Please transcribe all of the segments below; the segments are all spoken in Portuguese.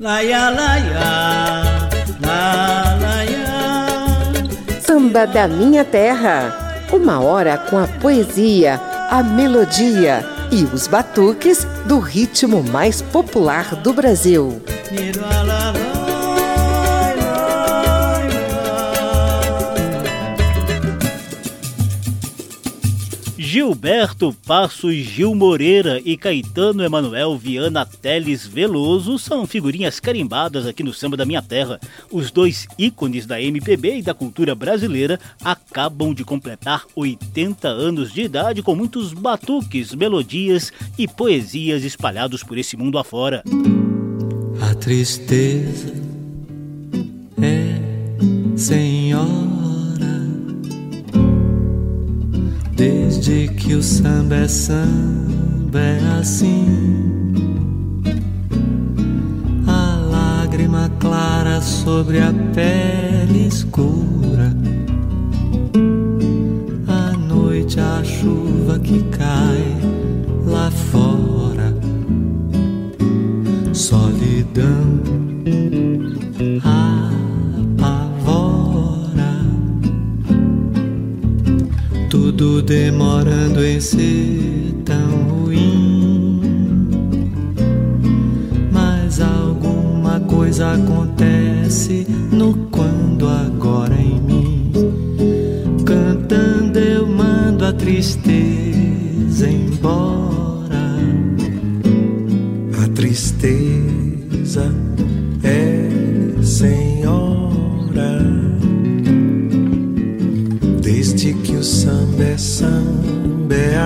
Laia, laia, la, laia. Samba da minha terra. Uma hora com a poesia, a melodia e os batuques do ritmo mais popular do Brasil. Gilberto Passos Gil Moreira e Caetano Emanuel Viana Teles Veloso são figurinhas carimbadas aqui no Samba da Minha Terra. Os dois ícones da MPB e da cultura brasileira acabam de completar 80 anos de idade com muitos batuques, melodias e poesias espalhados por esse mundo afora. A tristeza é senhor Desde que o samba é samba é assim. A lágrima clara sobre a pele escura. A noite a chuva que cai lá fora. Solidão tudo demorando em ser tão ruim. Mas alguma coisa acontece no quando agora em mim. Cantando eu mando a tristeza embora. A tristeza é senhora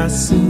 assim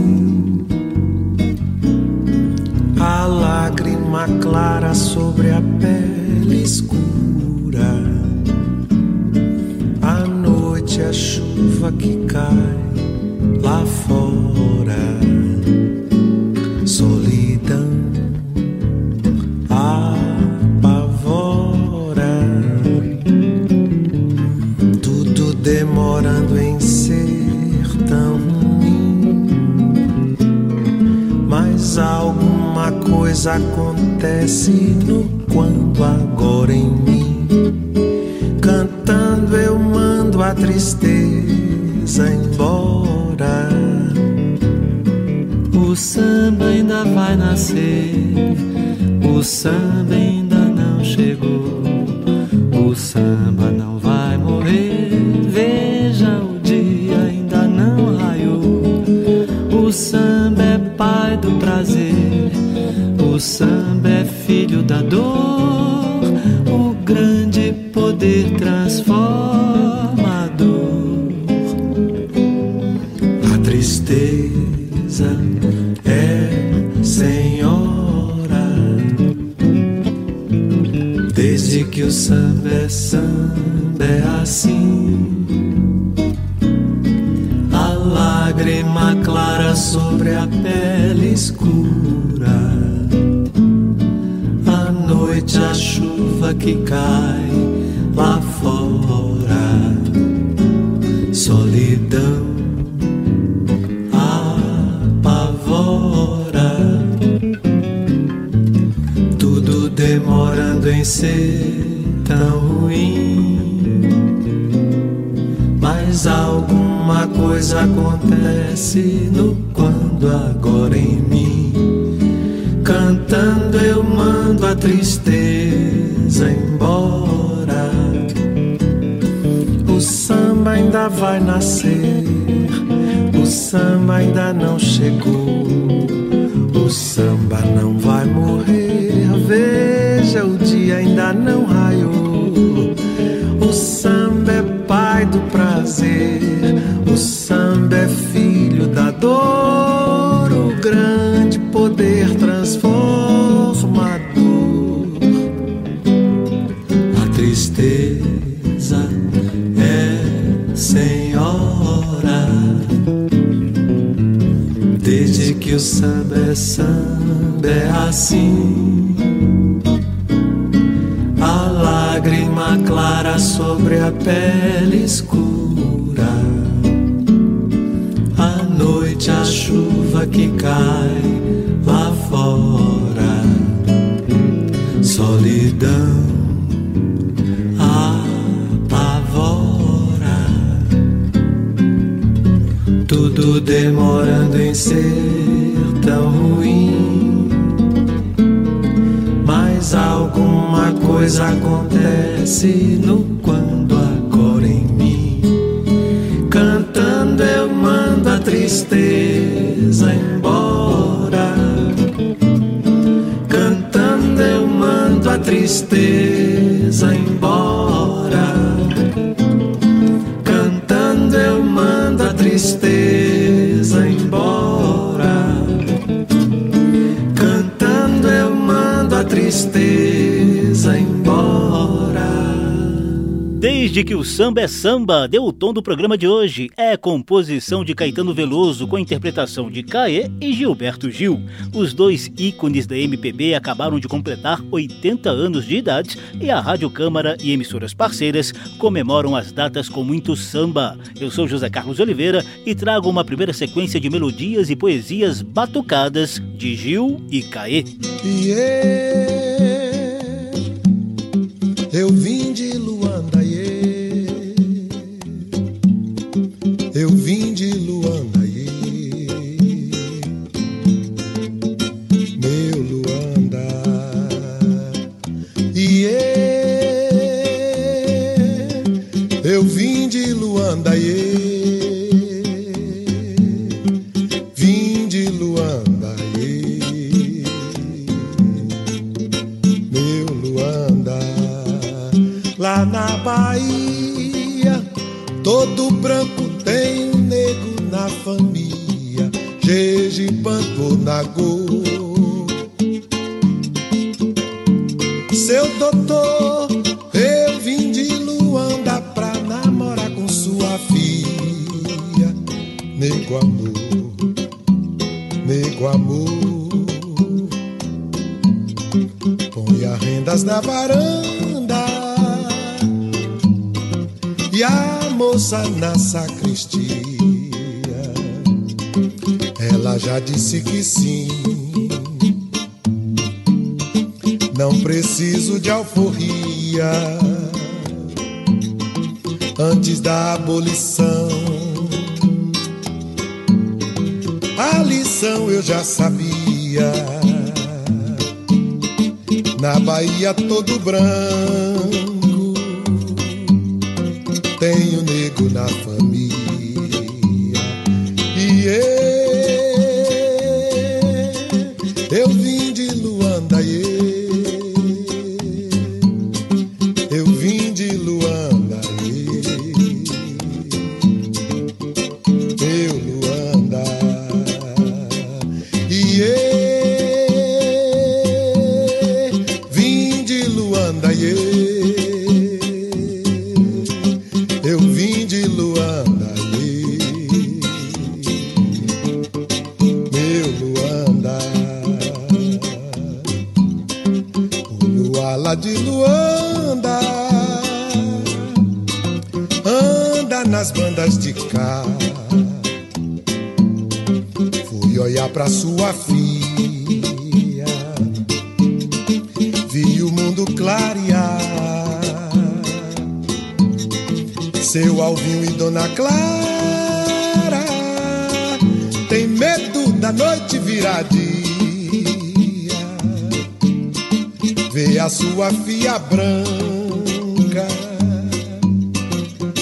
demorando em ser tão ruim. Mas alguma coisa acontece no quando agora em mim Cantando eu mando a tristeza embora. O samba ainda vai nascer, o samba ainda não chegou. O samba não vai morrer, veja, o dia ainda não raiou. Pele escura. Tristeza Desde que o samba é samba, deu o tom do programa de hoje. É composição de Caetano Veloso com interpretação de Caê e Gilberto Gil. Os dois ícones da MPB acabaram de completar 80 anos de idade e a Rádio Câmara e emissoras parceiras comemoram as datas com muito samba. Eu sou José Carlos Oliveira e trago uma primeira sequência de melodias e poesias batucadas de Gil e Caê. Yeah. Eu vim de Nagô. Seu doutor, eu vim de Luanda pra namorar com sua filha, nego amor, nego amor. Põe as rendas na varanda e a moça na sacristia. Ela já disse que sim. Não preciso de alforria antes da abolição. A lição eu já sabia. Na Bahia todo branco tem o negro na família.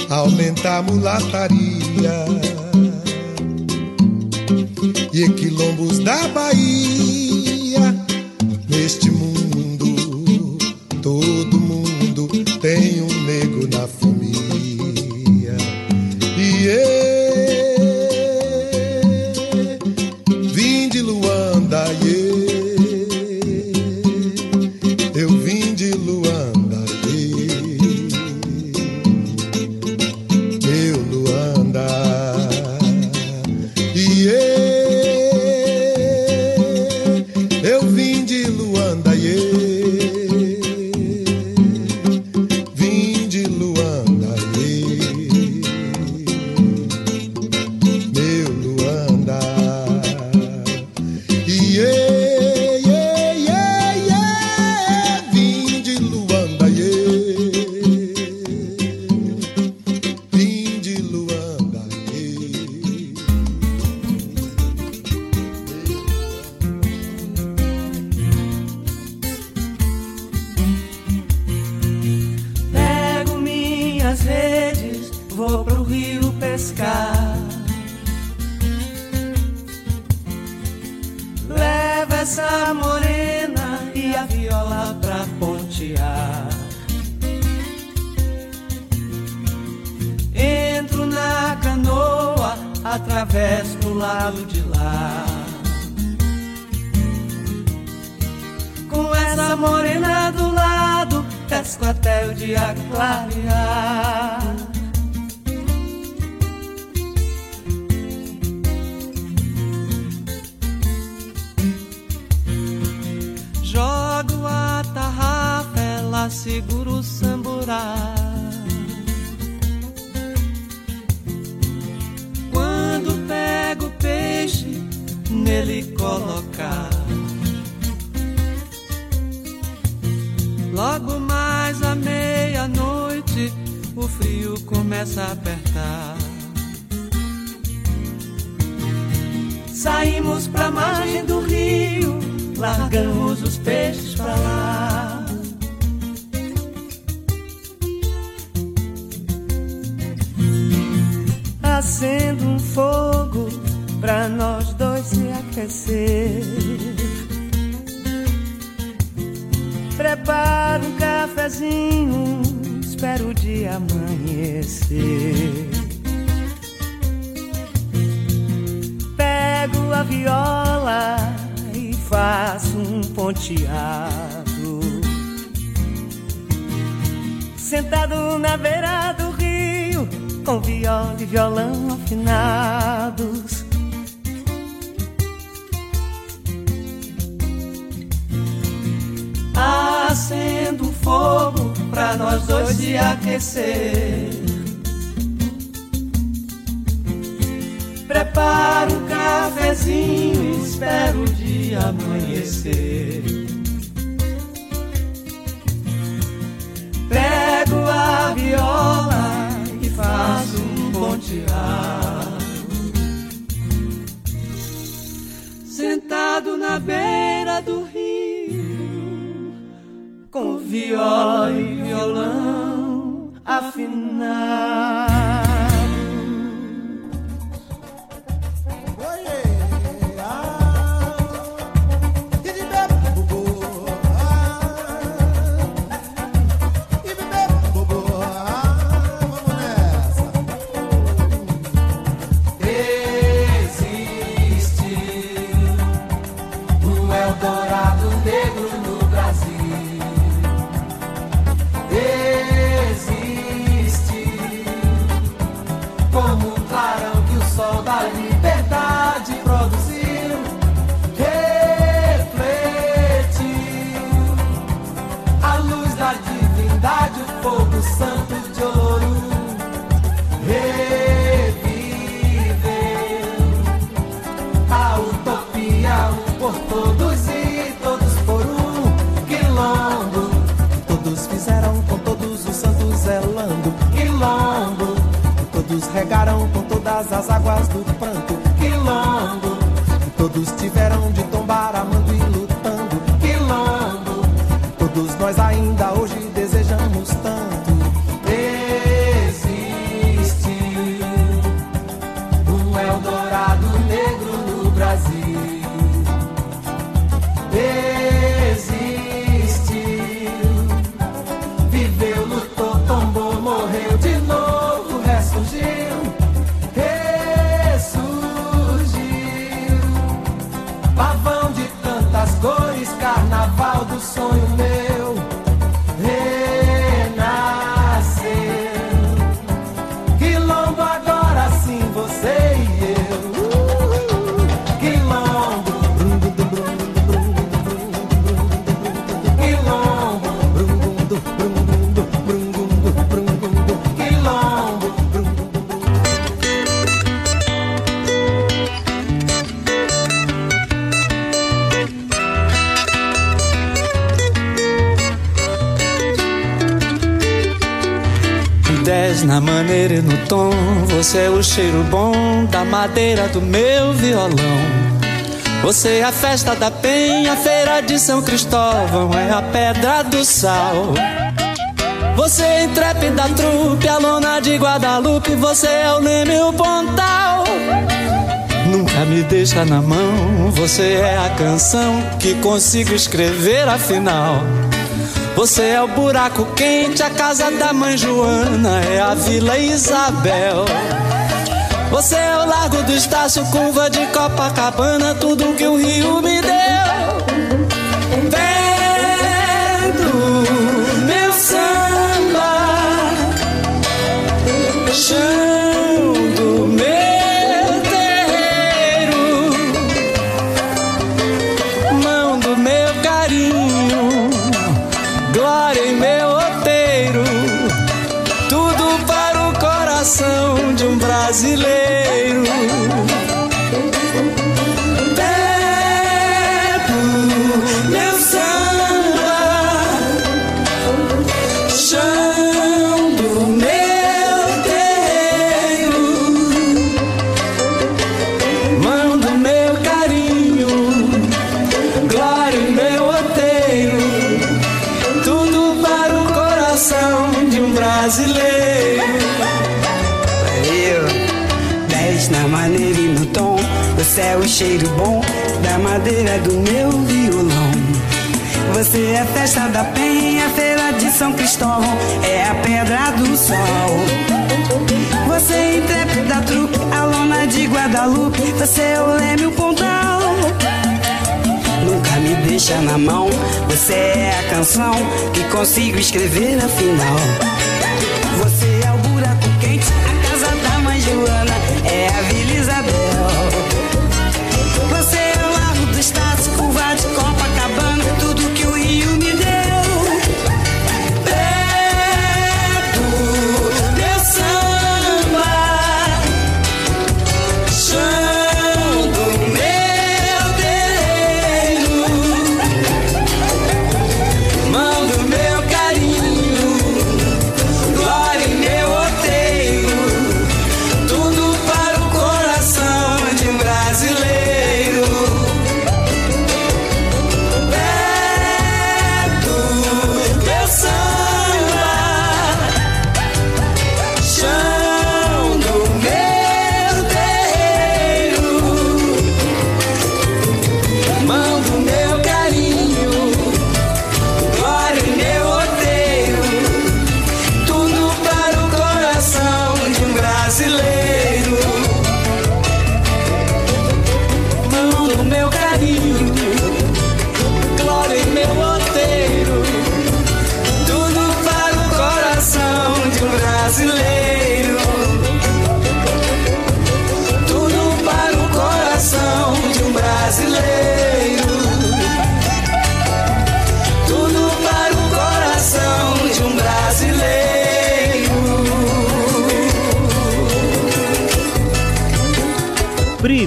Aumentar a mulataria e quilombos da Bahia. Segura o samburá. Quando pego o peixe, nele colocar. Logo mais à meia-noite, o frio começa a apertar. Saímos pra margem do rio, largamos os peixes pra nós dois se aquecer. Preparo um cafezinho, espero o dia amanhecer. Pego a viola e faço um ponteado. Sentado na beira do rio, com viola e violão afinados. Acendo fogo pra nós dois se aquecer. Preparo um cafezinho e espero o dia amanhecer. Pego a viola e faço um ponteado. Sentado na beira do rio, com viola e violão afinado. As águas do pranto. Tom, você é o cheiro bom da madeira do meu violão. Você é a festa da penha, feira de São Cristóvão, é a pedra do sal. Você é intrépida trupe, a lona de Guadalupe, você é o Leme o Pontal. Nunca me deixa na mão, você é a canção que consigo escrever afinal. Você é o buraco quente, a casa da mãe Joana, é a Vila Isabel. Você é o Largo do Estácio, curva de Copacabana, tudo que o Rio me deu. Cheiro bom da madeira do meu violão. Você é festa da penha, feira de São Cristóvão, é a pedra do sol. Você é intrépida trupe, a lona de Guadalupe, você é o leme, o pontal. Nunca me deixa na mão, você é a canção que consigo escrever afinal.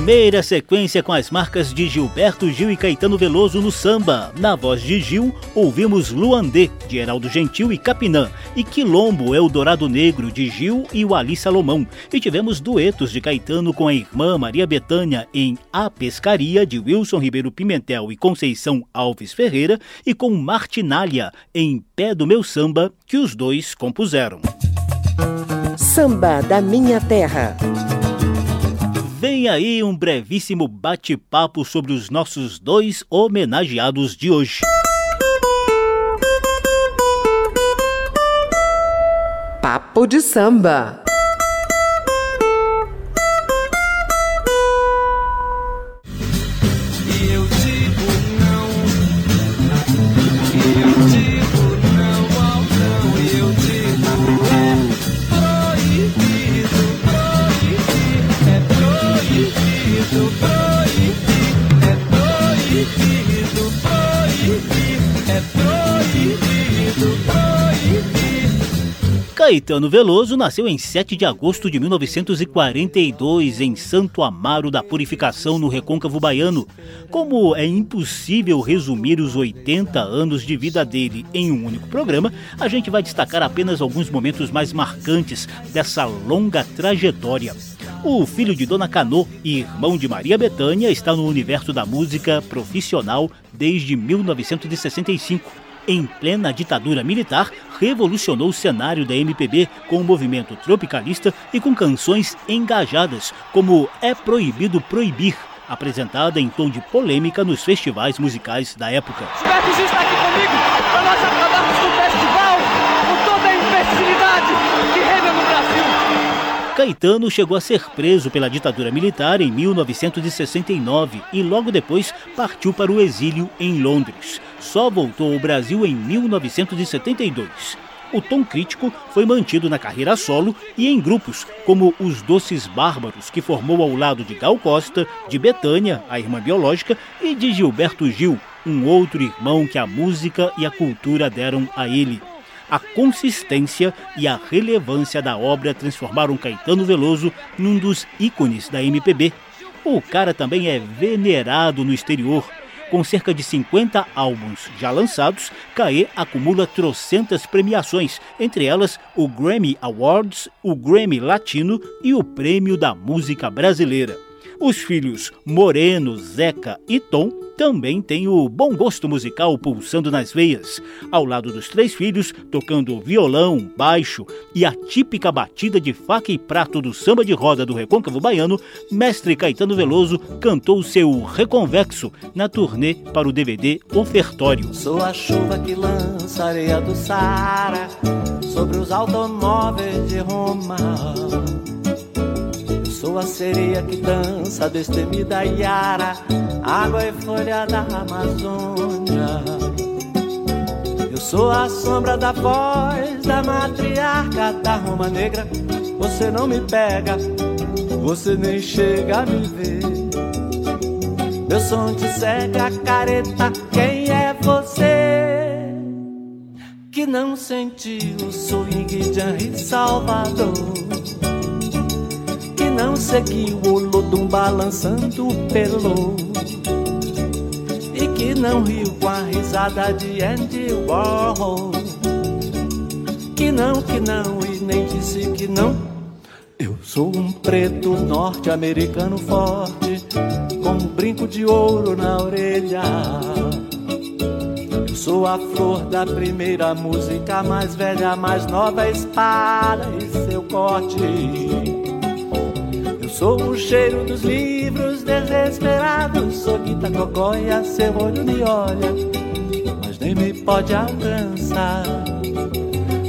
Primeira sequência com as marcas de Gilberto Gil e Caetano Veloso no samba. Na voz de Gil, ouvimos Luandê, de Heraldo Gentil e Capinã, e Quilombo é o Dourado Negro, de Gil e o Ali Salomão. E tivemos duetos de Caetano com a irmã Maria Betânia em A Pescaria, de Wilson Ribeiro Pimentel e Conceição Alves Ferreira, e com Martinália em Pé do Meu Samba, que os dois compuseram. Samba da Minha Terra. Vem aí um brevíssimo bate-papo sobre os nossos dois homenageados de hoje. Papo de samba. Caetano Veloso nasceu em 7 de agosto de 1942 em Santo Amaro da Purificação, no Recôncavo Baiano. Como é impossível resumir os 80 anos de vida dele em um único programa, a gente vai destacar apenas alguns momentos mais marcantes dessa longa trajetória. O filho de Dona Canô e irmão de Maria Bethânia está no universo da música profissional desde 1965 em plena ditadura militar, revolucionou o cenário da MPB com o movimento tropicalista e com canções engajadas, como É Proibido Proibir, apresentada em tom de polêmica nos festivais musicais da época. Gilberto Gil está aqui comigo para nós acabarmos com o festival, com toda a imbecilidade que reina no Brasil. Caetano chegou a ser preso pela ditadura militar em 1969 e logo depois partiu para o exílio em Londres. Só voltou ao Brasil em 1972 o tom crítico foi mantido na carreira solo e em grupos, como os Doces Bárbaros, que formou ao lado de Gal Costa, de Betânia, a irmã biológica, e de Gilberto Gil, um outro irmão que a música e a cultura deram a ele. A consistência e a relevância da obra transformaram Caetano Veloso num dos ícones da MPB. O cara também é venerado no exterior com cerca de 50 álbuns já lançados, Caê acumula trocentas premiações, entre elas o Grammy Awards, o Grammy Latino e o Prêmio da Música Brasileira. Os filhos Moreno, Zeca e Tom também têm o bom gosto musical pulsando nas veias. Ao lado dos três filhos, tocando violão, baixo e a típica batida de faca e prato do samba de roda do recôncavo baiano, mestre Caetano Veloso cantou seu Reconvexo na turnê para o DVD Ofertório. Sou a chuva que lança areia do Sara sobre os automóveis de Roma. Sou a sereia que dança destemida Iara, água e folha da Amazônia. Eu sou a sombra da voz da matriarca da Roma Negra. Você não me pega, você nem chega a me ver. Meu som te cega, careta, quem é você? Que não sentiu o swing de Henri Salvador não seguiu o Lodum balançando pelo e que não riu com a risada de Andy Warhol. Que não, que não e nem disse que não. Eu sou um preto norte-americano forte com um brinco de ouro na orelha. Eu sou a flor da primeira música mais velha, mais nova espada e seu corte Sou o cheiro dos livros desesperados. Sou Guita Cocóia, seu olho me olha, mas nem me pode alcançar.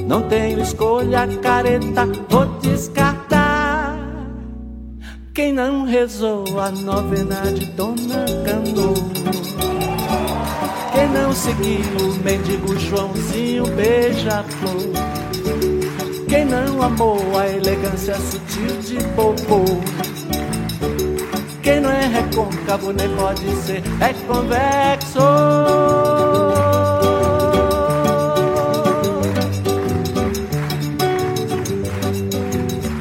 Não tenho escolha, careta, vou descartar. Quem não rezou a novena de Dona Cano? Quem não seguiu o mendigo Joãozinho beija-flor? Quem não amou a elegância sutil de Popô? Quem não é recôncavo nem pode ser é convexo.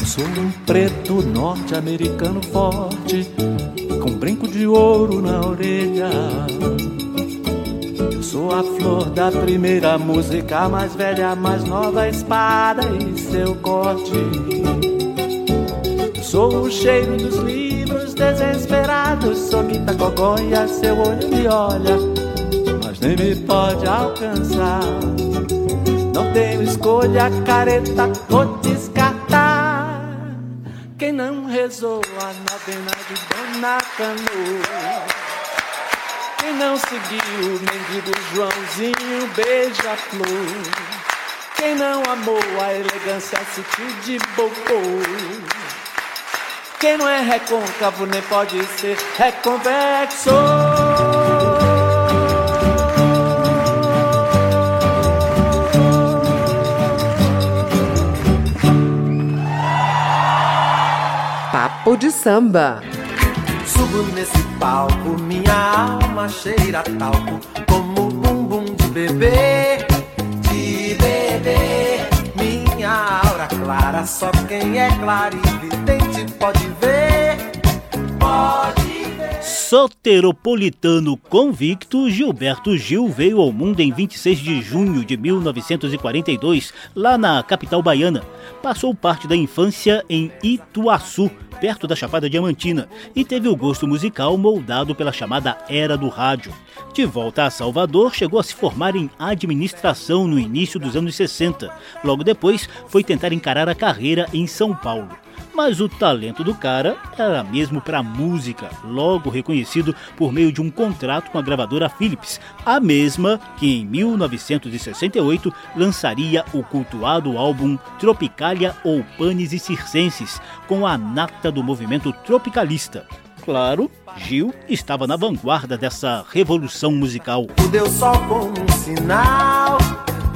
Sou um preto norte-americano forte, com brinco de ouro na orelha. Sou a flor da primeira música, mais velha, mais nova espada e seu corte. Sou o cheiro dos livros desesperados, sou Guita Cogonha, seu olho me olha, mas nem me pode alcançar. Não tenho escolha, careta, vou descartar. Quem não rezou a novena de Dona Canoa quem não seguiu o mendigo Joãozinho beija-flor? Quem não amou a elegância sutil de Bocô? Quem não é recôncavo nem pode ser reconvexo? Papo de samba. Subo nesse palco, minha alma cheira talco, como bumbum de bebê, de bebê. Minha aura clara, só quem é claro e vidente pode ver, pode soteropolitano convicto, Gilberto Gil veio ao mundo em 26 de junho de 1942, lá na capital baiana. Passou parte da infância em Ituaçu, perto da Chapada Diamantina, e teve o gosto musical moldado pela chamada Era do Rádio. De volta a Salvador, chegou a se formar em administração no início dos anos 60. Logo depois, foi tentar encarar a carreira em São Paulo. Mas o talento do cara era mesmo para música, logo reconhecido por meio de um contrato com a gravadora Philips, a mesma que em 1968 lançaria o cultuado álbum Tropicalia ou Panes e Circenses, com a nata do movimento tropicalista. Claro, Gil estava na vanguarda dessa revolução musical. Deu só como um sinal,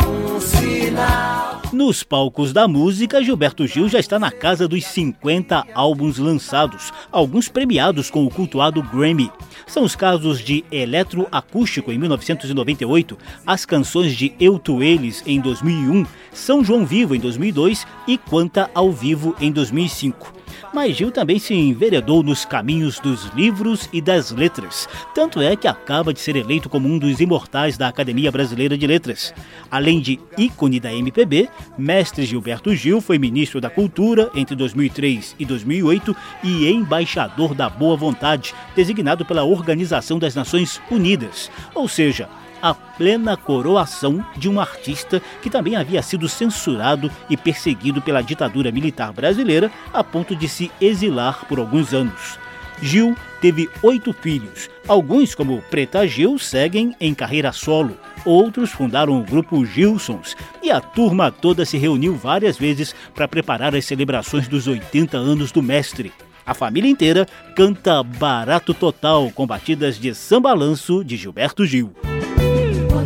um sinal. Nos palcos da música, Gilberto Gil já está na casa dos 50 álbuns lançados, alguns premiados com o cultuado Grammy. São os casos de Eletroacústico em 1998, as canções de Eu Tu Eles em 2001, São João Vivo em 2002 e Quanta ao Vivo em 2005 mas Gil também se enveredou nos caminhos dos livros e das letras. Tanto é que acaba de ser eleito como um dos imortais da Academia Brasileira de Letras. Além de ícone da MPB, Mestre Gilberto Gil foi ministro da Cultura entre 2003 e 2008 e embaixador da Boa Vontade, designado pela Organização das Nações Unidas. Ou seja, a plena coroação de um artista que também havia sido censurado e perseguido pela ditadura militar brasileira a ponto de se exilar por alguns anos. Gil teve oito filhos. Alguns, como Preta Gil, seguem em carreira solo. Outros fundaram o grupo Gilsons e a turma toda se reuniu várias vezes para preparar as celebrações dos 80 anos do mestre. A família inteira canta Barato Total com batidas de sambalanço de Gilberto Gil.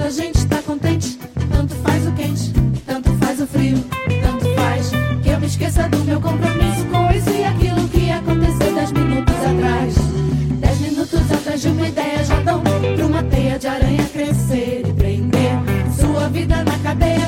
A gente tá contente, tanto faz o quente, tanto faz o frio, tanto faz que eu me esqueça do meu compromisso com isso e aquilo que aconteceu dez minutos atrás. Dez minutos atrás de uma ideia já dão pra uma teia de aranha crescer e prender sua vida na cadeia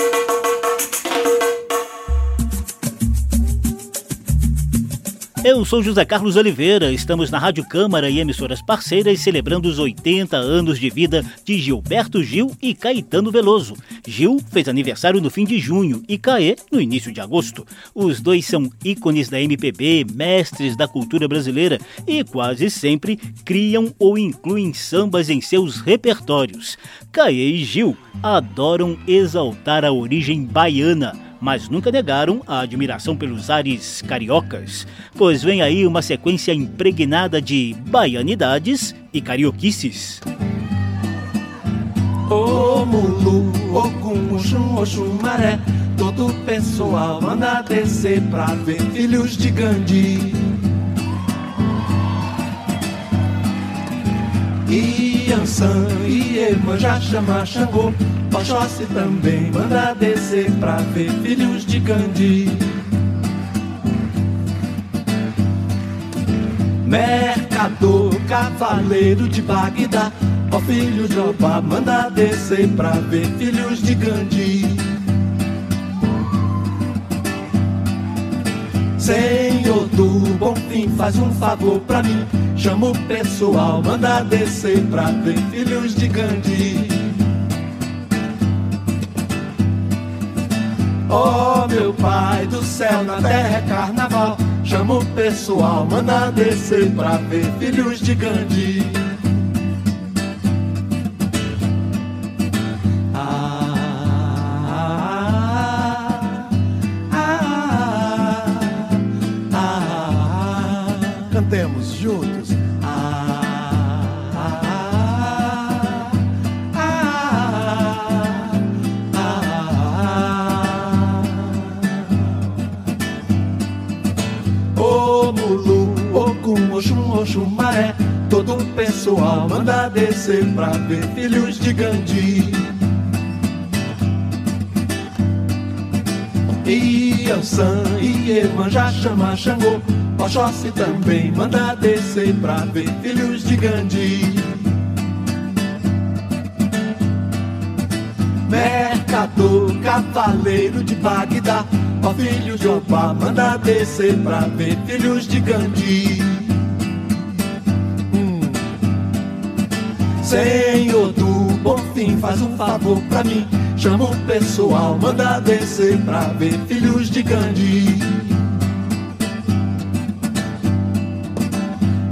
Eu sou José Carlos Oliveira, estamos na Rádio Câmara e emissoras parceiras celebrando os 80 anos de vida de Gilberto Gil e Caetano Veloso. Gil fez aniversário no fim de junho e Caê no início de agosto. Os dois são ícones da MPB, mestres da cultura brasileira e quase sempre criam ou incluem sambas em seus repertórios. Caê e Gil adoram exaltar a origem baiana mas nunca negaram a admiração pelos ares cariocas, pois vem aí uma sequência impregnada de baianidades e carioquices. Ô Mulu, Ogum, Oxum, Oxum, Maré Todo pessoal manda descer pra ver filhos de Gandhi Iansã e Emanjá chama Xangô Oxóssi também manda descer pra ver filhos de Gandhi Mercador, cavaleiro de Bagdá. Ó filho de Oba, manda descer pra ver filhos de Gandhi. Senhor do bom fim, faz um favor pra mim. Chama o pessoal, manda descer pra ver filhos de Gandhi. Oh meu pai do céu, na terra é carnaval. Chama o pessoal, manda descer pra ver filhos de Gandhi. Pessoal manda descer pra ver filhos de Gandhi. E Ansan e Emanjá chama Xangô, Oxóssi também manda descer pra ver filhos de Gandhi. Mercador, cavaleiro de Bagdá, ó filho de Opa, manda descer pra ver filhos de Gandhi. Senhor do bom fim, faz um favor pra mim. Chama o pessoal, manda descer pra ver filhos de Gandhi.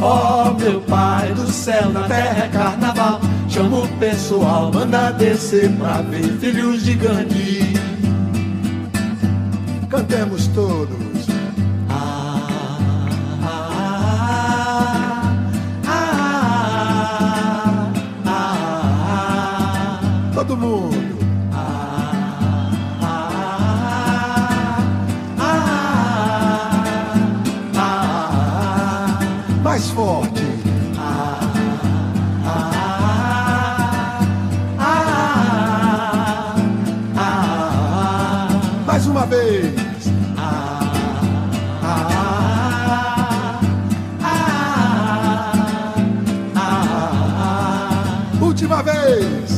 Ó oh, meu pai do céu, na terra é carnaval. Chama o pessoal, manda descer pra ver filhos de Gandhi. Cantemos todos. Mundo. Mais forte. Mais uma vez. Última vez.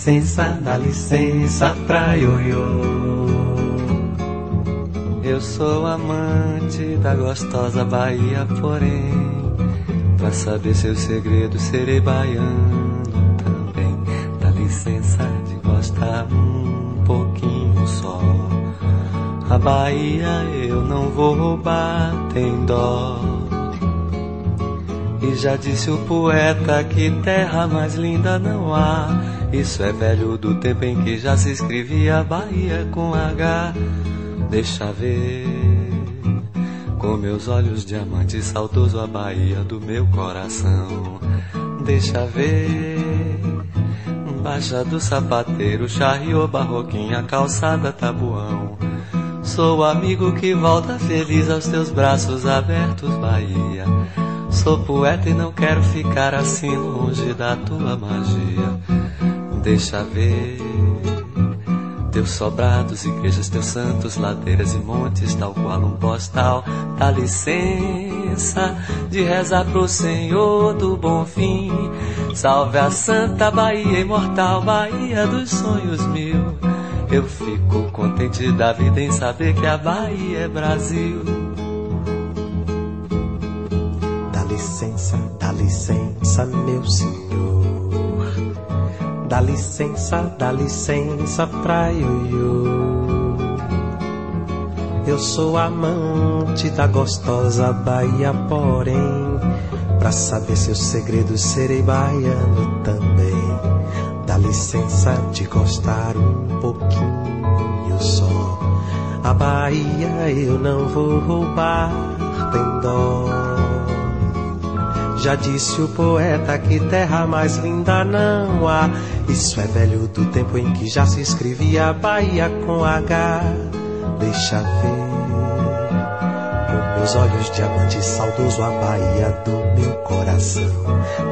Licença, dá licença pra ioiô. Eu sou amante da gostosa Bahia, porém, pra saber seus segredos serei baiano também. Dá licença de gostar um pouquinho só. A Bahia eu não vou roubar, tem dó. E já disse o poeta que terra mais linda não há isso é velho do tempo em que já se escrevia Bahia com H. Deixa ver, com meus olhos diamantes, saudoso a Bahia do meu coração. Deixa ver, baixa do sapateiro, charriô, barroquinha, calçada, tabuão. Sou o amigo que volta feliz aos teus braços abertos, Bahia. Sou poeta e não quero ficar assim longe da tua magia deixa ver. Teus sobrados, igrejas, teus santos, ladeiras e montes, tal qual um postal. Dá licença de rezar pro Senhor do bom fim. Salve a Santa Bahia imortal, Bahia dos sonhos mil. Eu fico contente da vida em saber que a Bahia é Brasil. Dá licença, dá licença, meu senhor. Dá licença, dá licença pra Ioiô. Eu sou amante da gostosa Bahia, porém, pra saber seus segredos serei baiano também. Dá licença de gostar um pouquinho só. A Bahia eu não vou roubar, tem dó. Já disse o poeta que terra mais linda não há. Isso é velho do tempo em que já se escrevia Bahia com H. Deixa ver. Com meus olhos diamante saudoso a Bahia do meu coração.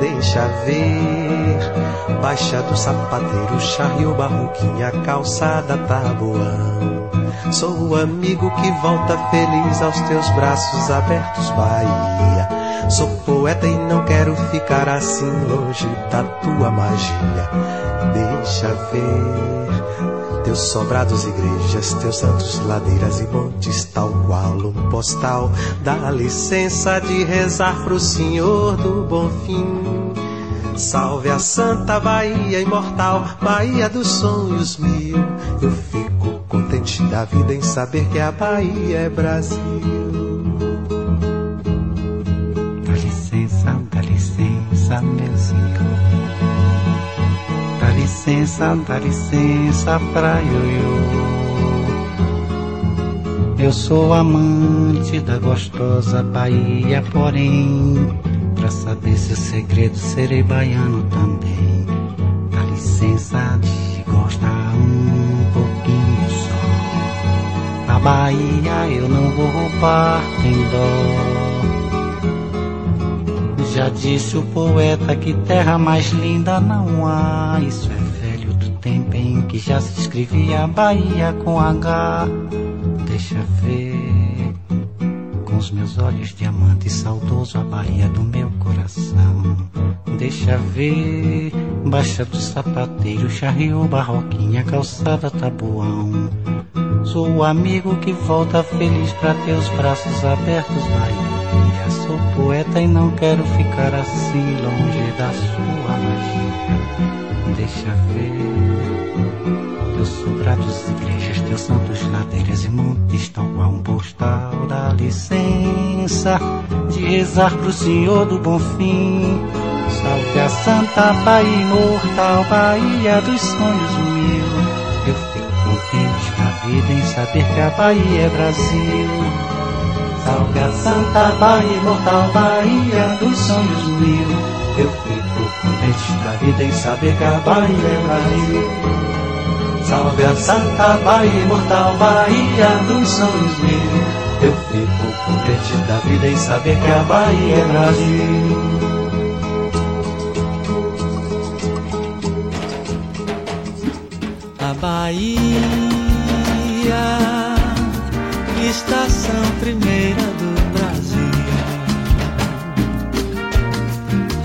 Deixa ver. Baixa do sapateiro, charrio, barroquinha, calçada, tabuão. Sou o amigo que volta feliz aos teus braços abertos, Bahia. Sou poeta e não quero ficar assim longe da tua magia. Deixa ver teus sobrados, igrejas, teus santos, ladeiras e montes, tal qual um postal. Dá licença de rezar pro Senhor do Bom Fim. Salve a Santa Bahia imortal, Bahia dos sonhos mil. Eu fico contente da vida em saber que a Bahia é Brasil. Licença, meu Senhor. Dá licença, dá licença pra ioiô. Eu sou amante da gostosa Bahia, porém, pra saber seus segredos serei baiano também. Dá licença de gostar um pouquinho só. A Bahia eu não vou roubar, tem dó. Já disse o poeta que terra mais linda não há. Isso é velho do tempo em que já se escrevia Bahia com H. Deixa ver com os meus olhos diamante saudoso a Bahia do meu coração. Deixa ver, baixa do sapateiro, charriou barroquinha, calçada tabuão. Sou o amigo que volta feliz pra teus braços abertos, Bahia. E não quero ficar assim longe da sua magia. Deixa ver teus sobrados, igrejas, teus santos, ladeiras e montes, tão qual um postal. Dá licença de rezar pro Senhor do Bom Fim. Salve a Santa Bahia imortal, Bahia dos sonhos mil. Eu fico contente na vida em saber que a Bahia é Brasil. Salve a Santa Bahia imortal, Bahia dos sonhos mil. Eu fico contente da vida em saber que a Bahia é Brasil. Salve a Santa Bahia imortal, Bahia dos sonhos mil. Eu fico contente da vida em saber que a Bahia é Brasil. Bahia, estação primeira do Brasil.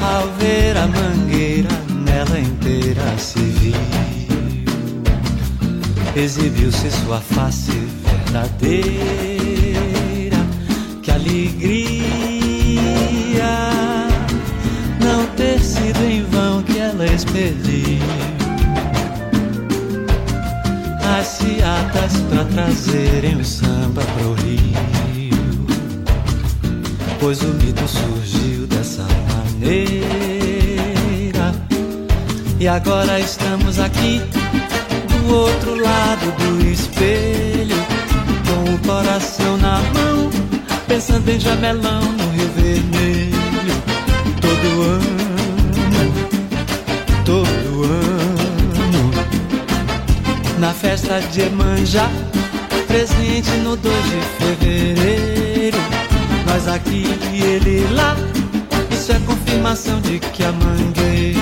Ao ver a mangueira, nela inteira se viu. Exibiu-se sua face verdadeira. Que alegria não ter sido em vão que ela expeliu as seatas pra trazerem o samba pro Rio. Pois o mito surgiu dessa maneira. E agora estamos aqui do outro lado do espelho, com o coração na mão, pensando em jamelão no Rio Vermelho. Todo ano, todo ano, na festa de Emanjá, presente no 2 de fevereiro. Nós aqui e ele lá, isso é confirmação de que a mangueira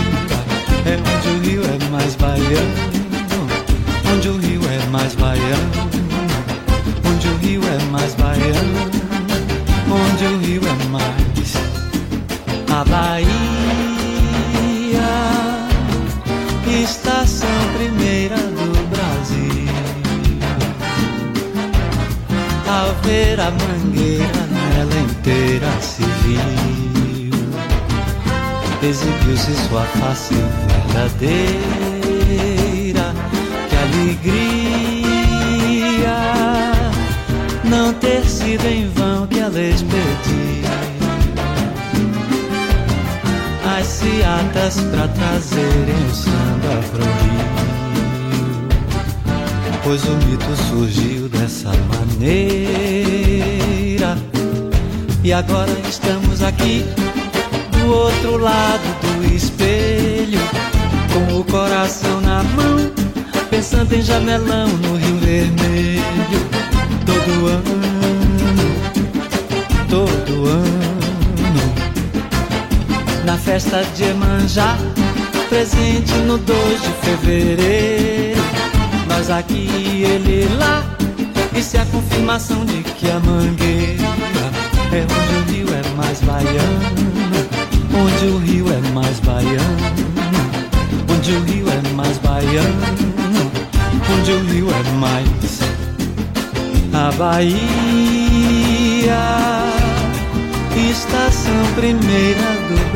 é onde o rio é mais baiano. Onde o rio é mais baiano, onde o rio é mais baiano, onde o rio é mais a Bahia, feira a mangueira nela inteira se viu. Exibiu-se sua face verdadeira. Que alegria não ter sido em vão que ela expedia as seatas pra trazerem o samba pro Rio pois o mito surgiu dessa maneira. E agora estamos aqui do outro lado do espelho, com o coração na mão, pensando em jamelão no Rio Vermelho. Todo ano, todo ano, na festa de Emanjá, presente no 2 de fevereiro nós aqui e ele lá. Isso é a confirmação de que a mangueira é onde o rio é mais baiano. Onde o rio é mais baiano. Onde o rio é mais baiano. Onde o rio é mais. A Bahia, estação primeira do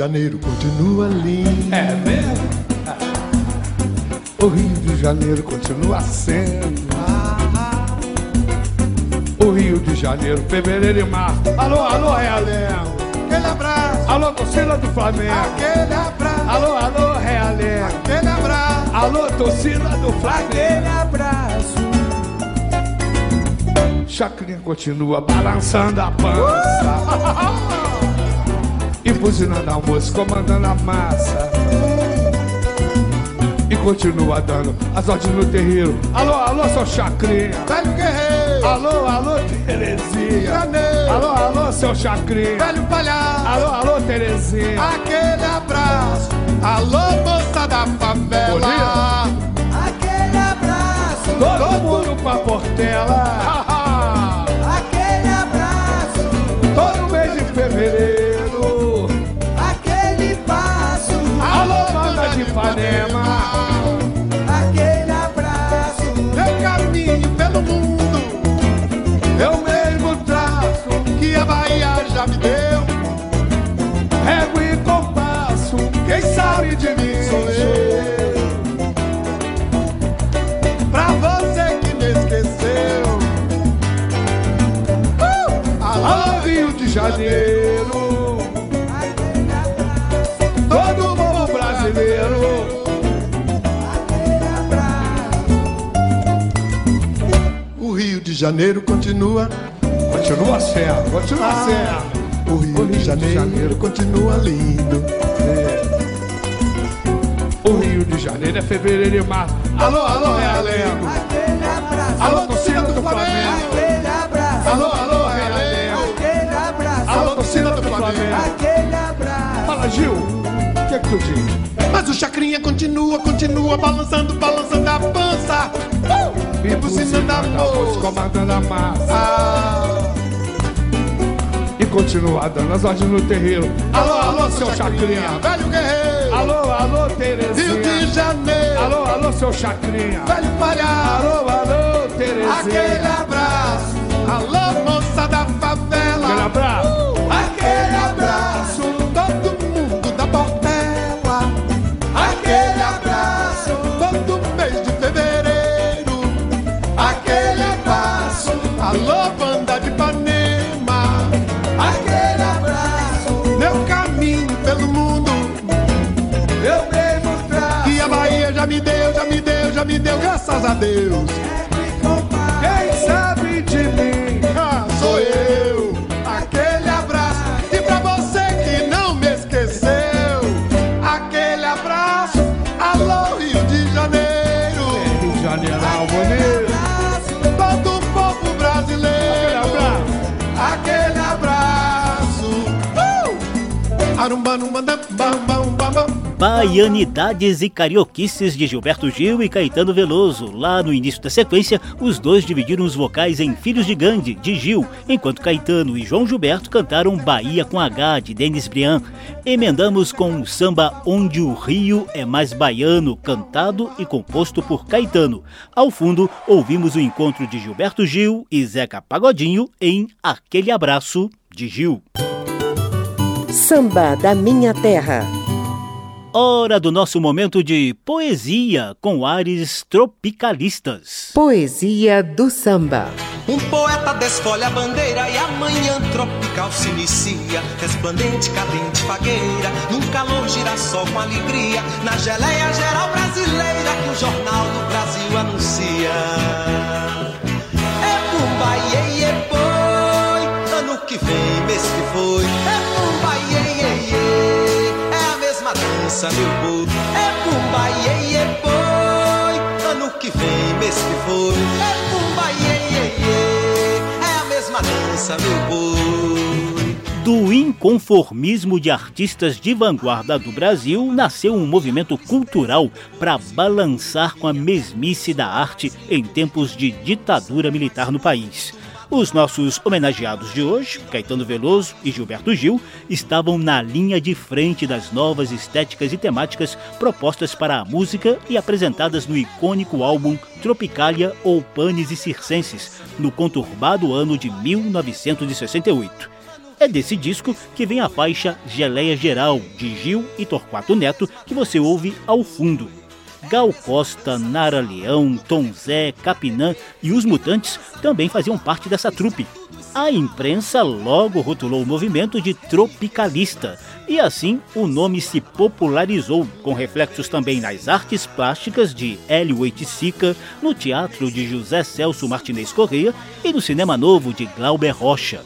Janeiro continua lindo. É mesmo? O Rio de Janeiro continua sendo. O Rio de Janeiro, fevereiro e março. Alô, alô, Realengo. Aquele abraço. Alô, torcida do Flamengo. Aquele abraço. Alô, alô, Realengo. Aquele abraço. Alô, torcida do Flamengo. Aquele abraço. Chacrinha continua balançando a pança. E buzinando almoço, comandando a massa. E continua dando as ordens no terreiro. Alô, alô, seu Chacrinha. Velho guerreiro. Alô, alô, Terezinha. Janeiro. Alô, alô, seu Chacrinha. Velho palhaço. Alô, alô, Terezinha. Aquele abraço. Alô, moça da favela. Aquele abraço. Todo mundo pra Portela. Aquele abraço. Todo mês de fevereiro Ipanema. Aquele abraço. Eu caminho pelo mundo. Eu mesmo traço Que a Bahia já me deu. Rego e compasso Quem sabe de mim? Sou eu. Pra você que me esqueceu. Uh! Alô, Rio de Janeiro Janeiro continua. Continua sendo, continua Ah, sendo. O Rio, de, Janeiro continua lindo. O Rio de Janeiro é fevereiro e março. Alô, alô, Realengo Aquele abraço. Alô, torcida do Flamengo. Alô, alô, Aquele abraço. Alô, torcida do Flamengo é? Mas o Chacrinha continua, continua balançando, balançando a pança. Uh! E buzinando a moça. comandando a massa. Ah, E continua dando as ordens no terreiro. Alô, alô, seu Chacrinha. Velho guerreiro. Alô, alô, Terezinha. Rio de Janeiro. Alô, alô, seu Chacrinha. Velho palhaço. Alô, alô, Terezinha. Aquele abraço. Alô, moça da favela. Aquele abraço. Uh! Já me deu, Graças a Deus Quem sabe de mim ah, sou eu. Aquele abraço. E pra você que não me esqueceu, aquele abraço. Alô, Rio de Janeiro. Rio de Janeiro, bonito Abraço todo o povo brasileiro. Aquele abraço Aquele abraço. Uh! Arumba, numba, bam, bam. Baianidades e Carioquices de Gilberto Gil e Caetano Veloso. Lá no início da sequência, os dois dividiram os vocais em Filhos de Gandhi, de Gil, enquanto Caetano e João Gilberto cantaram Bahia com H, de Denis Briand. Emendamos com o samba Onde o Rio é Mais Baiano, cantado e composto por Caetano. Ao fundo, ouvimos o encontro de Gilberto Gil e Zeca Pagodinho em Aquele Abraço, de Gil. Samba da Minha Terra. Hora do nosso momento de poesia com ares tropicalistas. Poesia do samba. Um poeta desfolha a bandeira e a manhã tropical se inicia. Resplandente, cadente, fagueira, num calor girassol com alegria. Na geleia geral brasileira que o Jornal do Brasil anuncia. É pumba, iê, iê, boi, ano que vem, mês que foi. É dança, meu boi. É pumba, iê, iê, boi, ano que vem, mês que foi. É pumba, iê, iê, iê, é a mesma dança, meu boi. Do inconformismo de artistas de vanguarda do Brasil nasceu um movimento cultural para balançar com a mesmice da arte em tempos de ditadura militar no país. Os nossos homenageados de hoje, Caetano Veloso e Gilberto Gil, estavam na linha de frente das novas estéticas e temáticas propostas para a música e apresentadas no icônico álbum Tropicália ou Panes e Circenses, no conturbado ano de 1968. É desse disco que vem a faixa Geleia Geral, de Gil e Torquato Neto, que você ouve ao fundo. Gal Costa, Nara Leão, Tom Zé, Capinã e os Mutantes também faziam parte dessa trupe. A imprensa logo rotulou o movimento de tropicalista, e assim o nome se popularizou, com reflexos também nas artes plásticas de Hélio Oiticica, no teatro de José Celso Martinez Corrêa e no cinema novo de Glauber Rocha.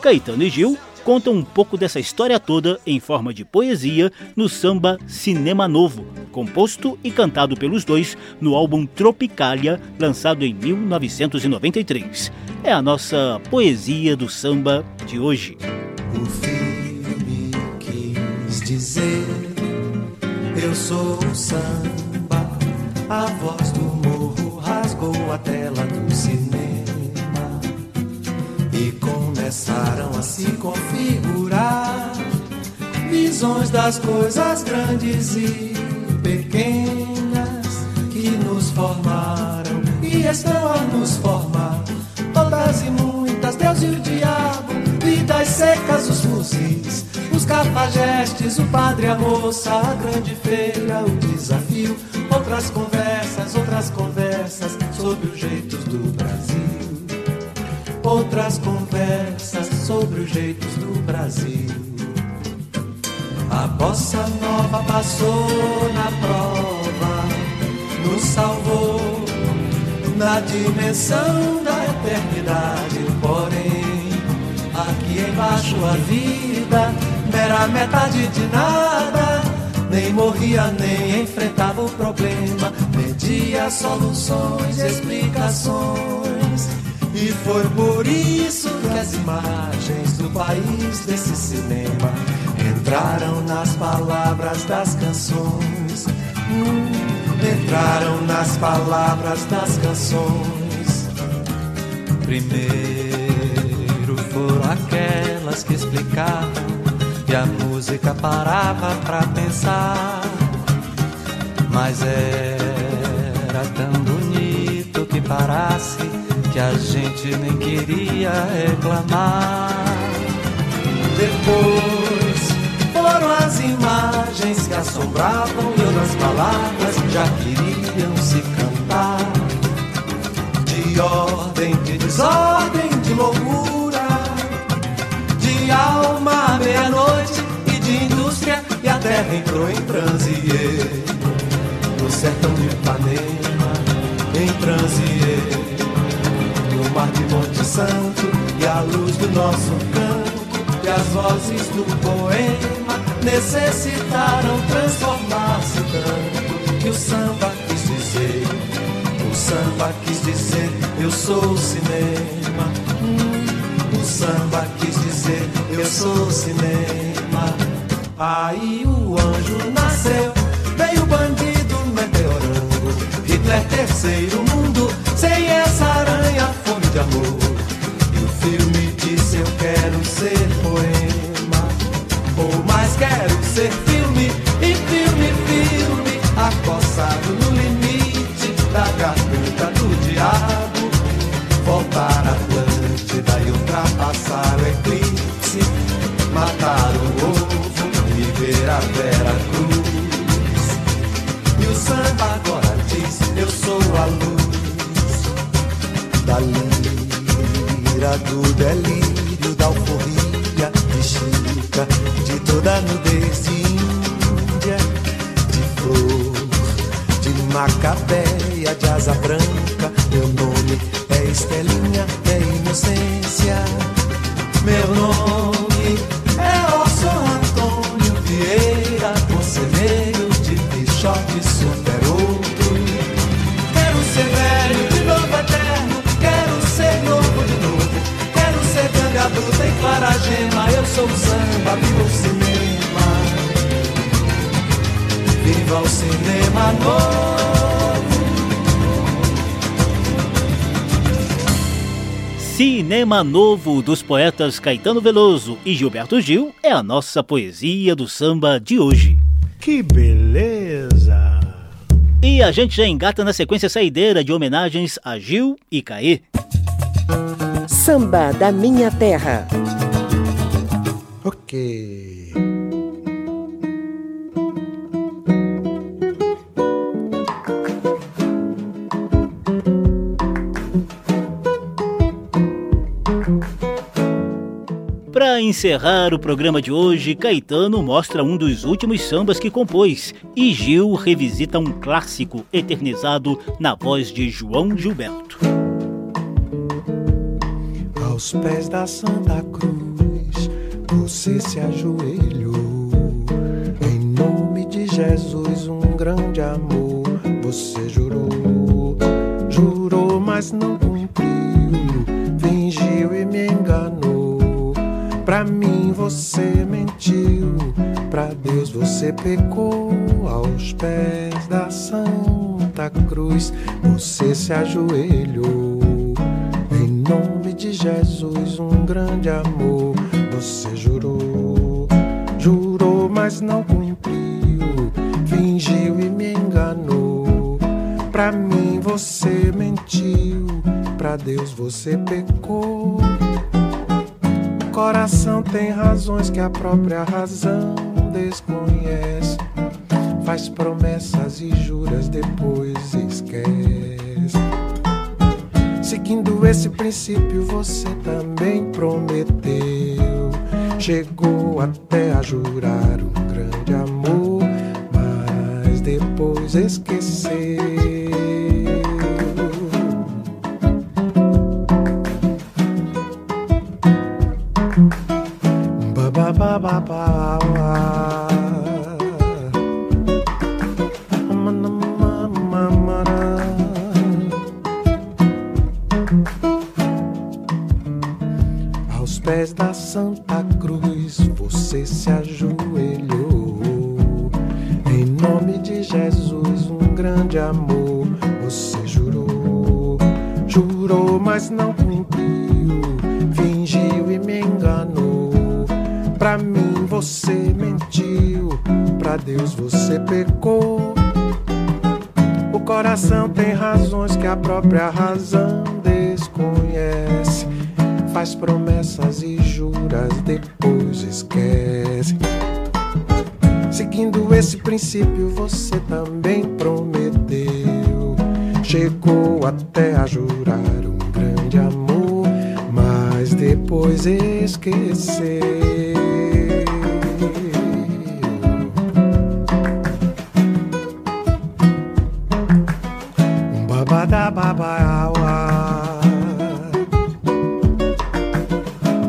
Caetano e Gil contam um pouco dessa história toda em forma de poesia no samba Cinema Novo, composto e cantado pelos dois no álbum Tropicália, lançado em 1993. É a nossa poesia do samba de hoje. O filme quis dizer: Eu sou o samba, a voz do morro rasgou a tela do cinema e começaram a se configurar visões das coisas grandes e pequenas que nos formaram e estão a nos formar. Todas e muitas, Deus e o diabo, vidas secas, os fuzis, os cafajestes, o padre, a moça, a grande feira, o desafio. Outras conversas, outras conversas sobre os jeitos do Brasil outras conversas sobre os jeitos do Brasil. A bossa nova passou na prova, nos salvou na dimensão da eternidade. Porém, aqui embaixo a vida era metade de nada. Nem morria, nem enfrentava o problema, pedia soluções, explicações. E foi por isso que as imagens do país desse cinema entraram nas palavras das canções. Hum, entraram nas palavras das canções. Primeiro foram aquelas que explicavam e a música parava pra pensar. Mas era tão bonito que parasse que a gente nem queria reclamar. Depois foram as imagens que assombravam e outras palavras já queriam se cantar. De ordem, de desordem, de loucura, de alma à meia-noite e de indústria, e a terra entrou em transe. No sertão de Ipanema, em transe mar de Monte Santo e a luz do nosso canto e as vozes do poema necessitaram transformar-se tanto que o samba quis dizer, o samba quis dizer, eu sou o cinema. Hum, o samba quis dizer, eu sou o cinema. Aí o anjo nasceu, veio o bandido meteorando. Hitler terceiro mundo, sem essa aranha, fome de amor. E o filme disse eu quero ser poema, ou mais quero ser filme, e filme, filme, acossado no limite da garganta do diabo. Voltar a Atlântida e ultrapassar o eclipse, matar o ovo ver a Vera Cruz. E o samba agora diz: Eu sou a luz da lira, do delírio, da alforria, de Chica, de toda nudez de Índia, de flor, de Macabeia, de asa branca. O samba, viva o cinema. Viva o cinema novo. Cinema Novo dos poetas Caetano Veloso e Gilberto Gil é a nossa poesia do samba de hoje. Que beleza! E a gente já engata na sequência saideira de homenagens a Gil e Caê. Samba da Minha Terra. Ok. Para encerrar o programa de hoje, Caetano mostra um dos últimos sambas que compôs e Gil revisita um clássico eternizado na voz de João Gilberto. Aos pés da Santa Cruz, você se ajoelhou. Em nome de Jesus, um grande amor você jurou. Jurou, mas não cumpriu. Fingiu e me enganou. Pra mim você mentiu, pra Deus você pecou. Aos pés da Santa Cruz você se ajoelhou. Em nome de Jesus, um grande amor você jurou. Jurou, mas não cumpriu. Fingiu e me enganou. Pra mim você mentiu, pra Deus você pecou coração tem razões que a própria razão desconhece. Faz promessas e juras, depois esquece. Seguindo esse princípio, você também prometeu. Chegou até a jurar um grande amor, mas depois esqueceu.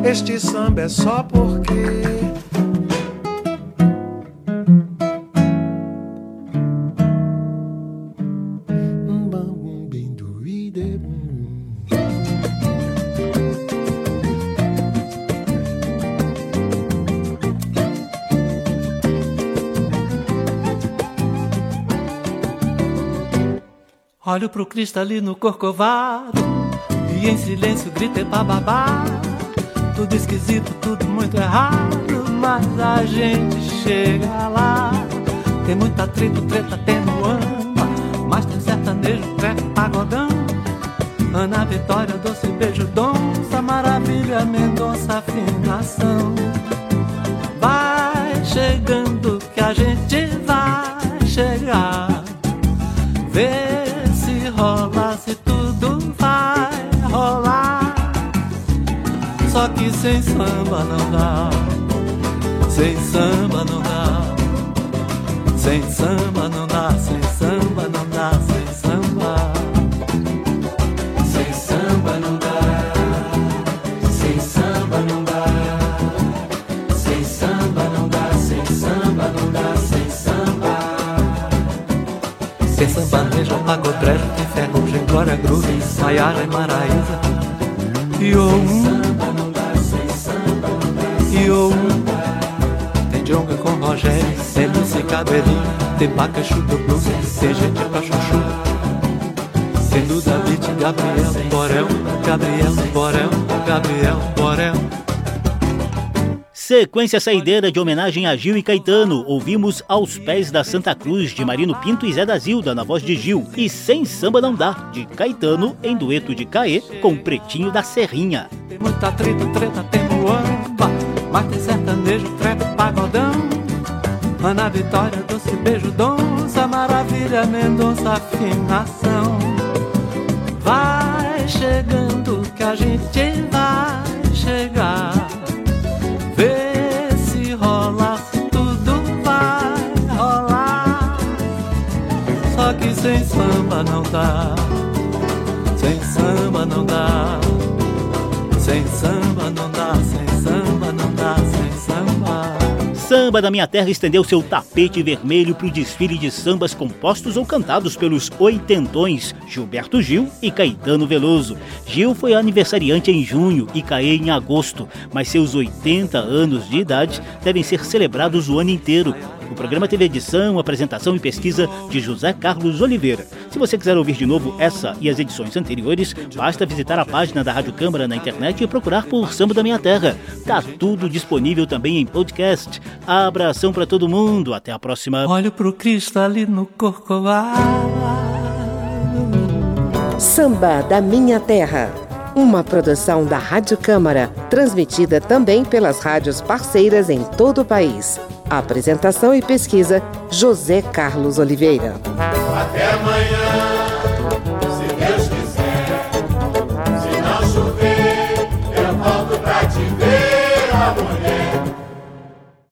Este samba é só porque Olho pro cristalino corcovado e em silêncio grita bababá. Tudo esquisito, tudo muito errado, mas a gente chega lá. Tem muita atrito, treta, tem no amba, mas tem sertanejo, treco, pagodão. Ana Vitória, doce beijo, donça, maravilha, Mendonça, afinação. Vai chegando que a gente glória, groove, Maiara e Maraísa E o um E Tem jonga com Rogério, tem Lucy Cabelinho Tem paca, chuta, blues, tem gente pra chuchu. Tem Duda, Beat, Gabriel, Borel Gabriel, Borel, Gabriel, Borel Sequência saideira de homenagem a Gil e Caetano, ouvimos Aos Pés da Santa Cruz, de Marino Pinto e Zé da Zilda, na voz de Gil, e Sem Samba Não Dá, de Caetano, em dueto de Caê, com Pretinho da Serrinha. Tem muita treta, treta, tem muamba, mas tem sertanejo, treco, pagodão. Ana Vitória, doce beijo, donça, maravilha, Mendonça, afinação. Vai chegando que a gente vai samba não dá. Sem samba não dá. Sem samba não dá, sem samba não dá, sem samba. Samba da Minha Terra estendeu seu tapete vermelho para o desfile de sambas compostos ou cantados pelos oitentões Gilberto Gil e Caetano Veloso. Gil foi aniversariante em junho e Caê em agosto, mas seus 80 anos de idade devem ser celebrados o ano inteiro. O programa teve edição, apresentação e pesquisa de José Carlos Oliveira. Se você quiser ouvir de novo essa e as edições anteriores, basta visitar a página da Rádio Câmara na internet e procurar por Samba da Minha Terra. Tá tudo disponível também em podcast. Abração para todo mundo. Até a próxima. Olho pro cristalino corcovado. Samba da Minha Terra. Uma produção da Rádio Câmara, transmitida também pelas rádios parceiras em todo o país. Apresentação e pesquisa: José Carlos Oliveira. Até amanhã.